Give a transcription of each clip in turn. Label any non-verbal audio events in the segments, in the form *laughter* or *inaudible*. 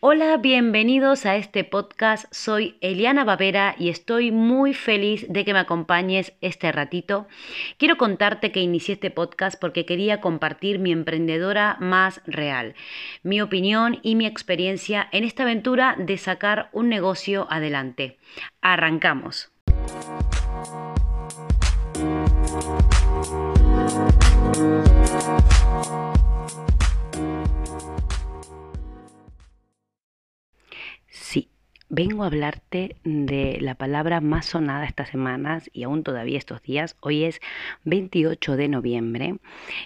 Hola, bienvenidos a este podcast. Soy Eliana Bavera y estoy muy feliz de que me acompañes este ratito. Quiero contarte que inicié este podcast porque quería compartir mi emprendedora más real, mi opinión y mi experiencia en esta aventura de sacar un negocio adelante. Arrancamos. Vengo a hablarte de la palabra más sonada estas semanas y aún todavía estos días. Hoy es 28 de noviembre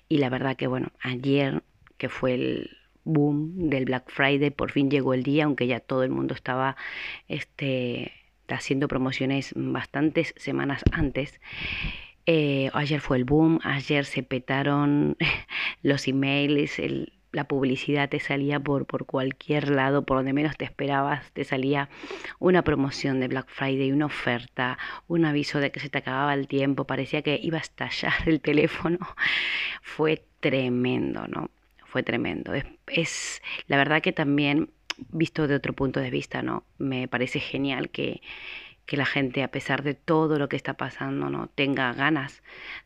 y la verdad que bueno, ayer que fue el boom del Black Friday, por fin llegó el día, aunque ya todo el mundo estaba este, haciendo promociones bastantes semanas antes. Eh, ayer fue el boom, ayer se petaron *laughs* los emails, el, la publicidad te salía por, por cualquier lado, por donde menos te esperabas, te salía una promoción de Black Friday, una oferta, un aviso de que se te acababa el tiempo, parecía que iba a estallar el *laughs* teléfono. Fue tremendo, ¿no? Fue tremendo. Es, es la verdad que también, visto de otro punto de vista, ¿no? Me parece genial que, que la gente, a pesar de todo lo que está pasando, no tenga ganas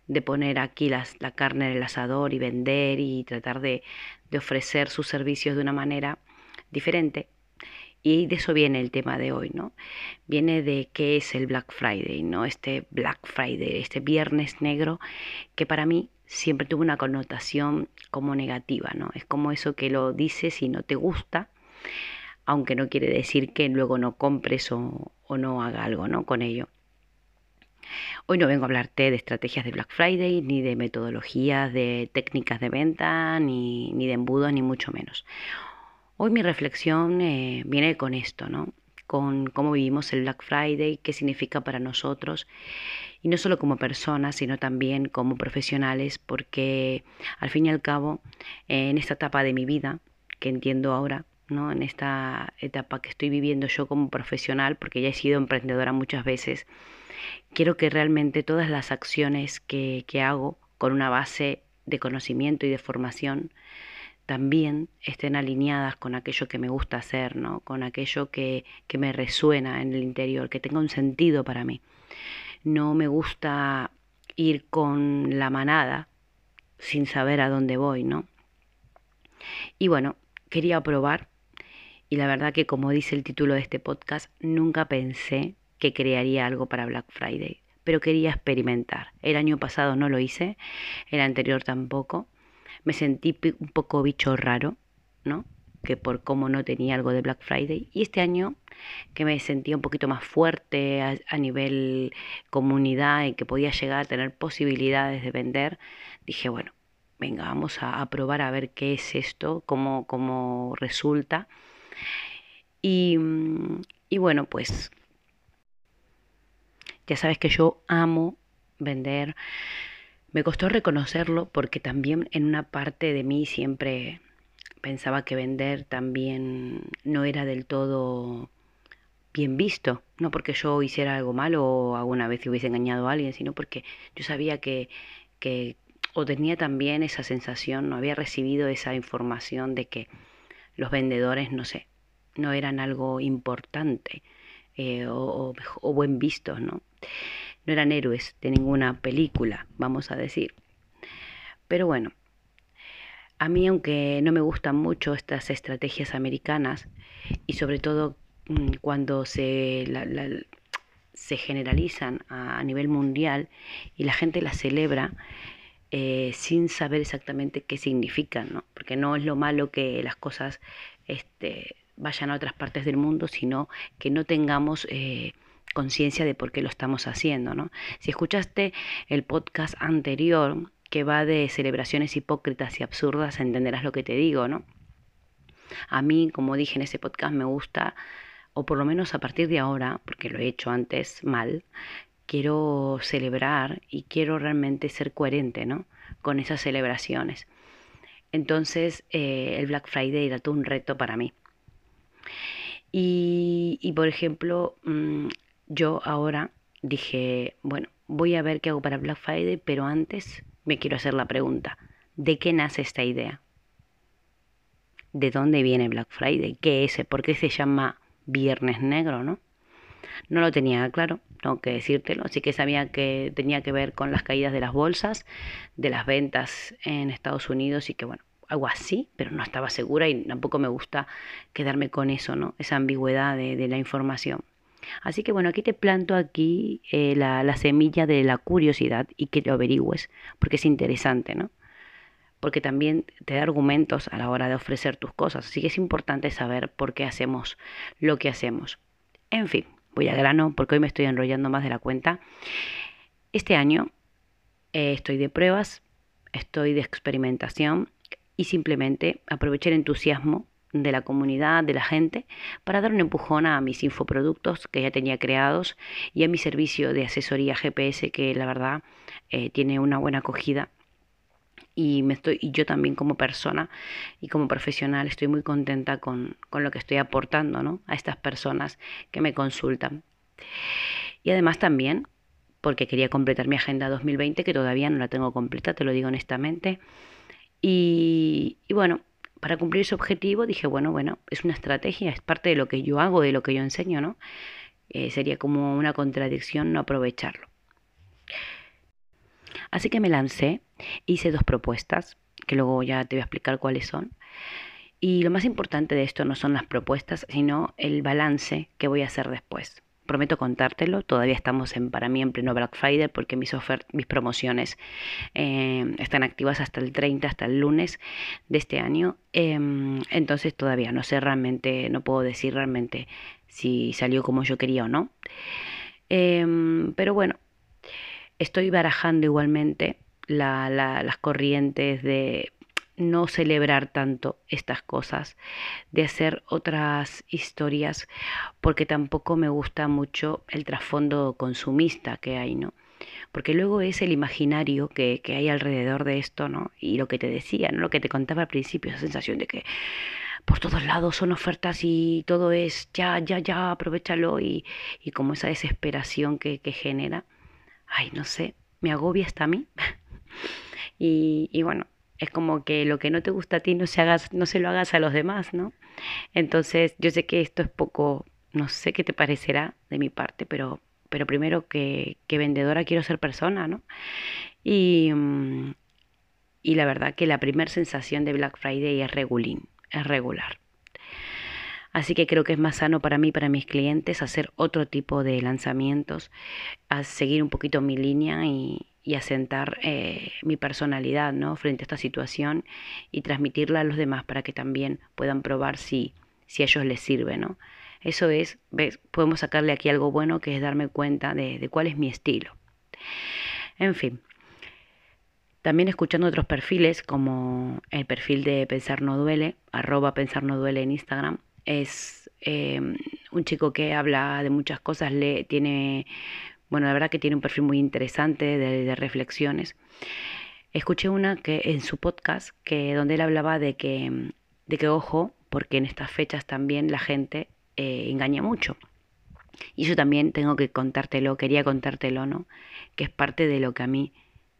de poner aquí las, la carne en el asador y vender y tratar de, de ofrecer sus servicios de una manera diferente. Y de eso viene el tema de hoy, ¿no? Viene de qué es el Black Friday, ¿no? Este Black Friday, este viernes negro, que para mí siempre tuvo una connotación como negativa, ¿no? Es como eso que lo dices y no te gusta, aunque no quiere decir que luego no compres o, no haga algo ¿no? con ello. Hoy no vengo a hablarte de estrategias de Black Friday, ni de metodologías, de técnicas de venta, ni, de embudos, ni mucho menos. Hoy mi reflexión eh, viene con esto, ¿no? Con cómo vivimos el Black Friday, qué significa para nosotros, y no solo como personas, sino también como profesionales, porque al fin y al cabo, en esta etapa de mi vida, que entiendo ahora, ¿no? en esta etapa que estoy viviendo yo como profesional, porque ya he sido emprendedora muchas veces, quiero que realmente todas las acciones que, que hago con una base de conocimiento y de formación también estén alineadas con aquello que me gusta hacer, ¿no? con aquello que, que me resuena en el interior, que tenga un sentido para mí. No me gusta ir con la manada sin saber a dónde voy, ¿no? Y bueno, quería probar y la verdad que como dice el título de este podcast, nunca pensé que crearía algo para Black Friday, pero quería experimentar. El año pasado no lo hice, el anterior tampoco. Me sentí un poco bicho raro, ¿no? Que por cómo no tenía algo de Black Friday. Y este año, que me sentía un poquito más fuerte a, nivel comunidad y que podía llegar a tener posibilidades de vender, dije, bueno, venga, vamos a, a probar a ver qué es esto, cómo, cómo resulta. Mm, y, bueno, pues ya sabes que yo amo vender. Me costó reconocerlo porque también en una parte de mí siempre pensaba que vender también no era del todo bien visto, no porque yo hiciera algo malo o alguna vez hubiese engañado a alguien, sino porque yo sabía que, que o tenía también esa sensación, no había recibido esa información de que los vendedores, no sé, no eran algo importante eh, o, buen visto, ¿no? No eran héroes de ninguna película, vamos a decir. Pero bueno, a mí aunque no me gustan mucho estas estrategias americanas y sobre todo mm, cuando se, se generalizan a, nivel mundial y la gente las celebra, eh, sin saber exactamente qué significan, ¿no? porque no es lo malo que las cosas este, vayan a otras partes del mundo, sino que no tengamos eh, conciencia de por qué lo estamos haciendo. ¿no? Si escuchaste el podcast anterior que va de celebraciones hipócritas y absurdas, entenderás lo que te digo, ¿no? A mí, como dije en ese podcast, me gusta, o por lo menos a partir de ahora, porque lo he hecho antes mal, quiero celebrar y quiero realmente ser coherente, ¿no? Con esas celebraciones. Entonces, eh, el Black Friday era todo un reto para mí. Y, por ejemplo, mm, yo ahora dije, bueno, voy a ver qué hago para Black Friday, pero antes me quiero hacer la pregunta, ¿de qué nace esta idea? de dónde viene Black Friday, qué es, por qué se llama Viernes Negro, ¿no? No lo tenía claro, tengo que decírtelo, así que sabía que tenía que ver con las caídas de las bolsas, de las ventas en Estados Unidos y que bueno, algo así, pero no estaba segura y tampoco me gusta quedarme con eso, ¿no? Esa ambigüedad de, la información. Así que bueno, aquí te planto aquí eh, la, la, semilla de la curiosidad y que lo averigües, porque es interesante, ¿no? Porque también te da argumentos a la hora de ofrecer tus cosas. Así que es importante saber por qué hacemos lo que hacemos. En fin, voy a grano porque hoy me estoy enrollando más de la cuenta. Este año eh, estoy de pruebas, estoy de experimentación y simplemente aproveché el entusiasmo de la comunidad, de la gente, para dar un empujón a mis infoproductos que ya tenía creados y a mi servicio de asesoría GPS que la verdad eh, tiene una buena acogida y me estoy y yo también como persona y como profesional estoy muy contenta con, con lo que estoy aportando ¿no? a estas personas que me consultan y además también porque quería completar mi agenda 2020 que todavía no la tengo completa te lo digo honestamente y, bueno, para cumplir ese objetivo dije, bueno, bueno, es una estrategia, es parte de lo que yo hago, de lo que yo enseño, ¿no? Eh, sería como una contradicción no aprovecharlo. Así que me lancé, hice dos propuestas, que luego ya te voy a explicar cuáles son. Y lo más importante de esto no son las propuestas, sino el balance que voy a hacer después prometo contártelo. Todavía estamos en, para mí en pleno Black Friday porque mis, mis promociones eh, están activas hasta el 30, hasta el lunes de este año. Em, entonces todavía no sé realmente, no puedo decir realmente si salió como yo quería o no. Em, pero bueno, estoy barajando igualmente las corrientes de no celebrar tanto estas cosas, de hacer otras historias, porque tampoco me gusta mucho el trasfondo consumista que hay, ¿no? Porque luego es el imaginario que, que, hay alrededor de esto, ¿no? Y lo que te decía, ¿no? Lo que te contaba al principio, esa sensación de que por todos lados son ofertas y todo es ya, ya, ya, aprovechalo y, y como esa desesperación que, que genera, ay, no sé, me agobia hasta a mí. *laughs* y, y bueno, es como que lo que no te gusta a ti no se, hagas, no se lo hagas a los demás, ¿no? Entonces, yo sé que esto es poco, no sé qué te parecerá de mi parte, pero, pero primero que, que vendedora quiero ser persona, ¿no? Y, mm, y la verdad que la primera sensación de Black Friday es regulín, es regular. Así que creo que es más sano para mí, para mis clientes, hacer otro tipo de lanzamientos, a seguir un poquito mi línea y, y asentar eh, mi personalidad ¿no? frente a esta situación y transmitirla a los demás para que también puedan probar si, si a ellos les sirve. ¿no? Eso es, ¿ves? podemos sacarle aquí algo bueno que es darme cuenta de, cuál es mi estilo. En fin, también escuchando otros perfiles como el perfil de Pensar No Duele, arroba Pensar No Duele en Instagram, es eh, un chico que habla de muchas cosas, le, tiene bueno, la verdad que tiene un perfil muy interesante de, reflexiones. Escuché una que en su podcast que donde él hablaba de que, de que ojo, porque en estas fechas también la gente eh, engaña mucho. Y eso también tengo que contártelo, quería contártelo, ¿no? Que es parte de lo que a mí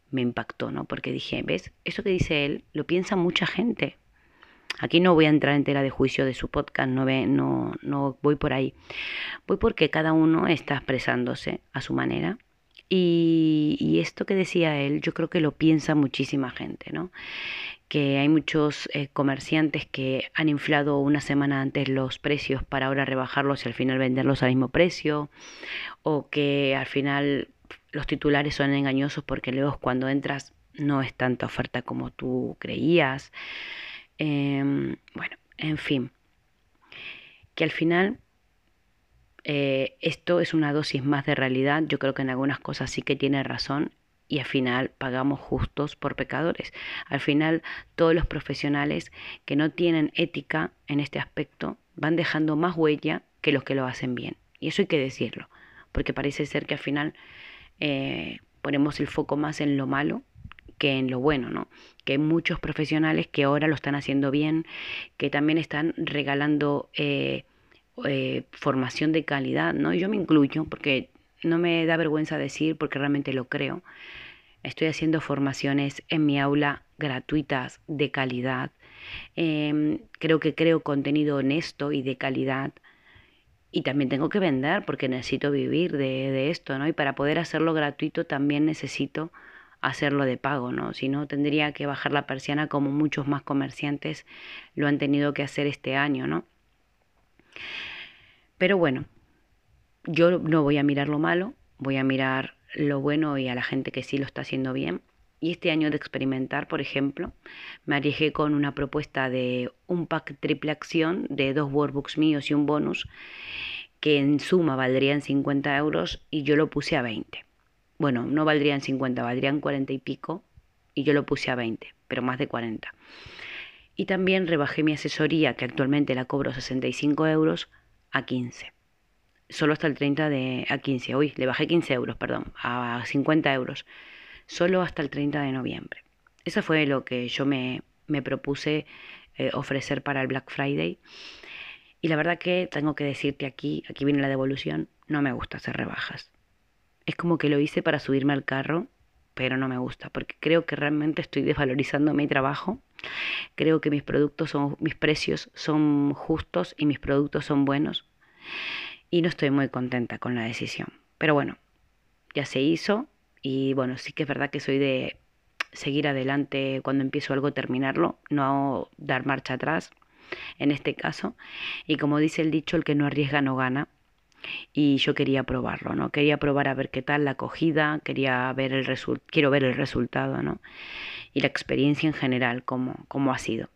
me impactó, ¿no? Porque dije, ¿ves? Eso que dice él lo piensa mucha gente. Aquí no voy a entrar en tela de juicio de su podcast, no, ve, no, no voy por ahí. Voy porque cada uno está expresándose a su manera. Y, esto que decía él, yo creo que lo piensa muchísima gente, ¿no? Que hay muchos eh, comerciantes que han inflado una semana antes los precios para ahora rebajarlos y al final venderlos al mismo precio, o que al final los titulares son engañosos porque luego cuando entras no es tanta oferta como tú creías. Em, bueno, en fin, que al final eh, esto es una dosis más de realidad. Yo creo que en algunas cosas sí que tiene razón y al final pagamos justos por pecadores. Al final todos los profesionales que no tienen ética en este aspecto van dejando más huella que los que lo hacen bien. Y eso hay que decirlo, porque parece ser que al final eh, ponemos el foco más en lo malo que en lo bueno, ¿no? Que hay muchos profesionales que ahora lo están haciendo bien, que también están regalando eh, eh, formación de calidad, ¿no? Yo me incluyo porque no me da vergüenza decir, porque realmente lo creo. Estoy haciendo formaciones en mi aula gratuitas de calidad Em, creo que creo contenido honesto y de calidad. Y también tengo que vender porque necesito vivir de, de esto, ¿no? Y para poder hacerlo gratuito también necesito hacerlo de pago, ¿no? Si no, tendría que bajar la persiana como muchos más comerciantes lo han tenido que hacer este año, ¿no? Pero bueno, yo no voy a mirar lo malo, voy a mirar lo bueno y a la gente que sí lo está haciendo bien. Y este año de experimentar, por ejemplo, me arriesgué con una propuesta de un pack triple acción de dos workbooks míos y un bonus, que en suma valdrían 50 euros y yo lo puse a 20 bueno, no valdrían 50, valdrían 40 y pico, y yo lo puse a 20, pero más de 40. Y también rebajé mi asesoría, que actualmente la cobro 65 euros, a 15. Solo hasta el 30 de... a 15, uy, le bajé 15 euros, perdón, a 50 euros. Solo hasta el 30 de noviembre. Eso fue lo que yo me, me propuse eh, ofrecer para el Black Friday. Y la verdad que tengo que decirte aquí, aquí viene la devolución, no me gusta hacer rebajas es como que lo hice para subirme al carro, pero no me gusta, porque creo que realmente estoy desvalorizando mi trabajo. Creo que mis productos son, mis precios son justos y mis productos son buenos. Y no estoy muy contenta con la decisión. Pero bueno, ya se hizo. Y bueno, sí que es verdad que soy de seguir adelante cuando empiezo algo, terminarlo, no dar marcha atrás en este caso. Y como dice el dicho, el que no arriesga no gana y yo quería probarlo, ¿no? Quería probar a ver qué tal la acogida, quería ver el quiero ver el resultado, ¿no? Y la experiencia en general, cómo, cómo ha sido.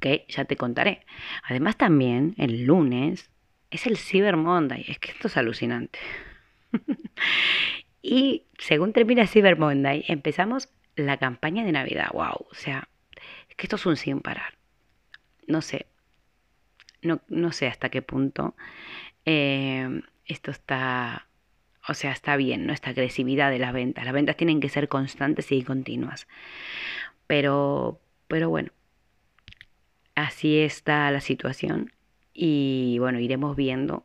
Que ya te contaré. Además también el lunes es el Cyber Monday, es que esto es alucinante. *laughs* y según termina Cyber Monday, empezamos la campaña de Navidad. Wow, o sea, es que esto es un sin parar. No sé, no, no sé hasta qué punto eh, esto está, o sea, está bien, ¿no? Esta agresividad de las ventas. Las ventas tienen que ser constantes y continuas. Pero, pero bueno, así está la situación y bueno, iremos viendo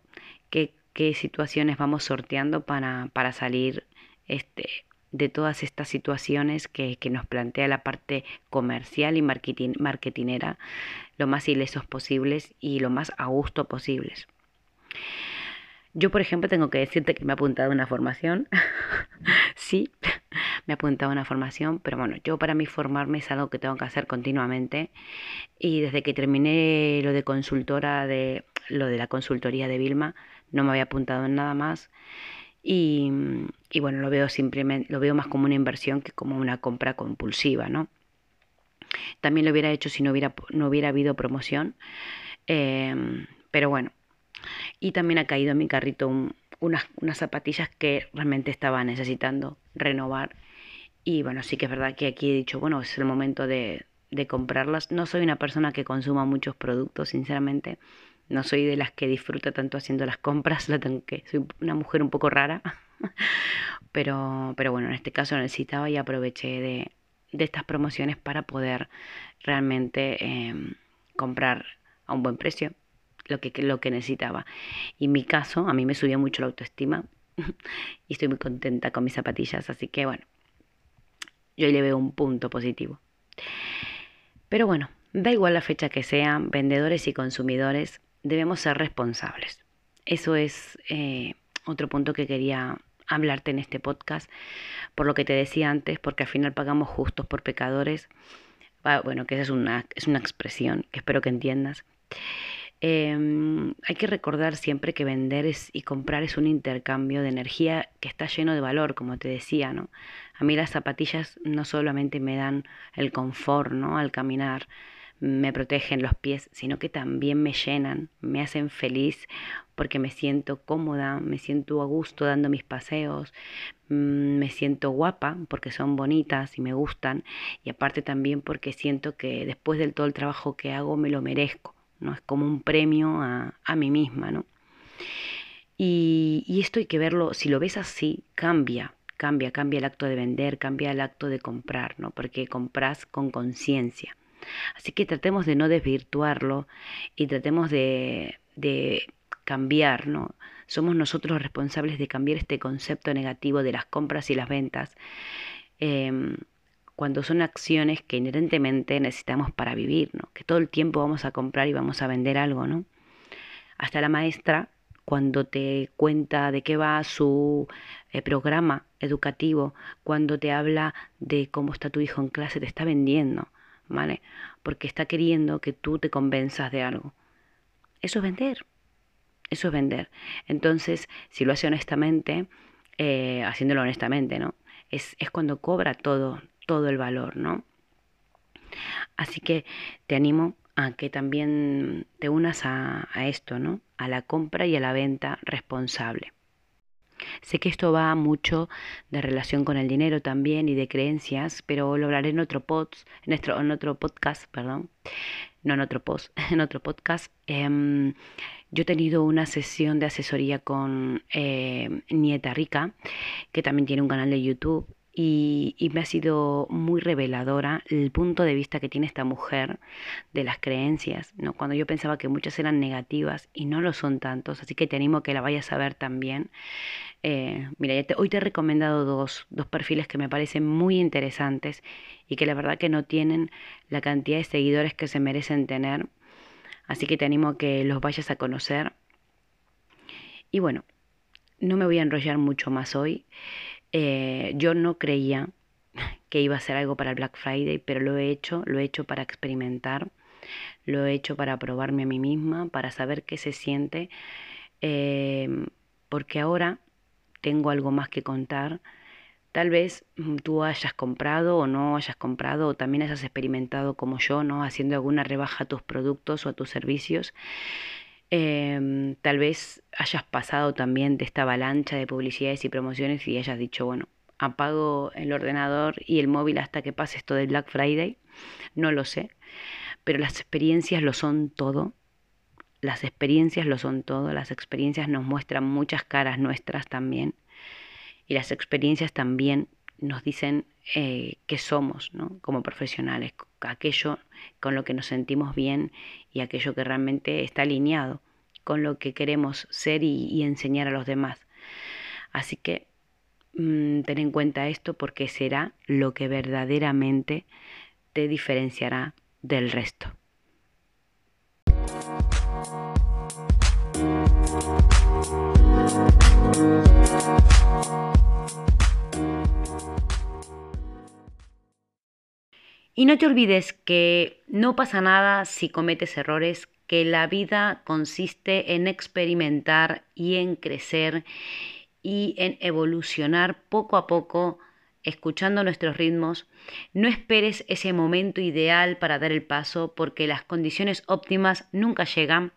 qué, qué situaciones vamos sorteando para, para salir este, de todas estas situaciones que, que, nos plantea la parte comercial y marketing, marketinera lo más ilesos posibles y lo más a gusto posibles. Yo, por ejemplo, tengo que decirte que me he apuntado a una formación. *laughs* sí, me he apuntado a una formación, pero bueno, yo para mí formarme es algo que tengo que hacer continuamente. Y desde que terminé lo de consultora, de lo de la consultoría de Vilma, no me había apuntado en nada más. Y, y bueno, lo veo simplemente, lo veo más como una inversión que como una compra compulsiva, ¿no? También lo hubiera hecho si no hubiera, no hubiera habido promoción. Em, pero bueno, y también ha caído en mi carrito unas, unas zapatillas que realmente estaba necesitando renovar. Y bueno, sí que es verdad que aquí he dicho, bueno, es el momento de, de comprarlas. No soy una persona que consuma muchos productos, sinceramente. No soy de las que disfruta tanto haciendo las compras, *laughs* la tengo que, soy una mujer un poco rara. *laughs* pero, pero bueno, en este caso necesitaba y aproveché de, de estas promociones para poder realmente em, comprar a un buen precio lo que, lo que necesitaba. Y en mi caso, a mí me subió mucho la autoestima *laughs* y estoy muy contenta con mis zapatillas, así que bueno, yo le veo un punto positivo. Pero bueno, da igual la fecha que sea, vendedores y consumidores debemos ser responsables. Eso es eh, otro punto que quería hablarte en este podcast, por lo que te decía antes, porque al final pagamos justos por pecadores. Bueno, que esa es una, es una expresión que espero que entiendas. Em, hay que recordar siempre que vender y comprar es un intercambio de energía que está lleno de valor, como te decía, ¿no? A mí las zapatillas no solamente me dan el confort, ¿no? Al caminar, me protegen los pies, sino que también me llenan, me hacen feliz porque me siento cómoda, me siento a gusto dando mis paseos, mm, me siento guapa porque son bonitas y me gustan y aparte también porque siento que después del todo el trabajo que hago me lo merezco. ¿No? Es como un premio a, a mí misma, ¿no? Y, y, esto hay que verlo, si lo ves así, cambia, cambia, cambia el acto de vender, cambia el acto de comprar, ¿no? Porque compras con conciencia. Así que tratemos de no desvirtuarlo y tratemos de, de cambiar, ¿no? Somos nosotros responsables de cambiar este concepto negativo de las compras y las ventas. Eh, cuando son acciones que inherentemente necesitamos para vivir, ¿no? Que todo el tiempo vamos a comprar y vamos a vender algo, ¿no? Hasta la maestra, cuando te cuenta de qué va su eh, programa educativo, cuando te habla de cómo está tu hijo en clase, te está vendiendo, ¿vale? Porque está queriendo que tú te convenzas de algo. Eso es vender. Eso es vender. Entonces, si lo hace honestamente, eh, haciéndolo honestamente, ¿no? Es, es cuando cobra todo, todo el valor, ¿no? Así que te animo a que también te unas a, esto, ¿no? A la compra y a la venta responsable. Sé que esto va mucho de relación con el dinero también y de creencias, pero lo hablaré en otro, en, otro podcast, perdón, no en otro post, *laughs* en otro podcast. Eh, yo he tenido una sesión de asesoría con eh, Nieta Rica, que también tiene un canal de YouTube, y, me ha sido muy reveladora el punto de vista que tiene esta mujer de las creencias, ¿no? cuando yo pensaba que muchas eran negativas y no lo son tantos, así que te animo a que la vayas a ver también. Eh, mira, te, hoy te he recomendado dos, dos perfiles que me parecen muy interesantes y que la verdad que no tienen la cantidad de seguidores que se merecen tener. Así que te animo a que los vayas a conocer. Y bueno, no me voy a enrollar mucho más hoy. Eh, yo no creía *laughs* que iba a ser algo para el Black Friday, pero lo he hecho, lo he hecho para experimentar, lo he hecho para probarme a mí misma, para saber qué se siente, eh, porque ahora tengo algo más que contar Tal vez mm, tú hayas comprado o no hayas comprado o también hayas experimentado como yo, ¿no? Haciendo alguna rebaja a tus productos o a tus servicios. Em, tal vez hayas pasado también de esta avalancha de publicidades y promociones y hayas dicho, bueno, apago el ordenador y el móvil hasta que pase esto del Black Friday. No lo sé, pero las experiencias lo son todo. Las experiencias lo son todo. Las experiencias nos muestran muchas caras nuestras también y las experiencias también nos dicen eh, qué somos ¿no? como profesionales, aquello con lo que nos sentimos bien y aquello que realmente está alineado con lo que queremos ser y, enseñar a los demás. Así que mm, ten en cuenta esto porque será lo que verdaderamente te diferenciará del resto. Y no te olvides que no pasa nada si cometes errores, que la vida consiste en experimentar y en crecer y en evolucionar poco a poco, escuchando nuestros ritmos. No esperes ese momento ideal para dar el paso porque las condiciones óptimas nunca llegan.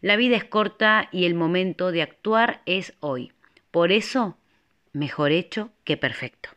La vida es corta y el momento de actuar es hoy. Por eso, mejor hecho que perfecto.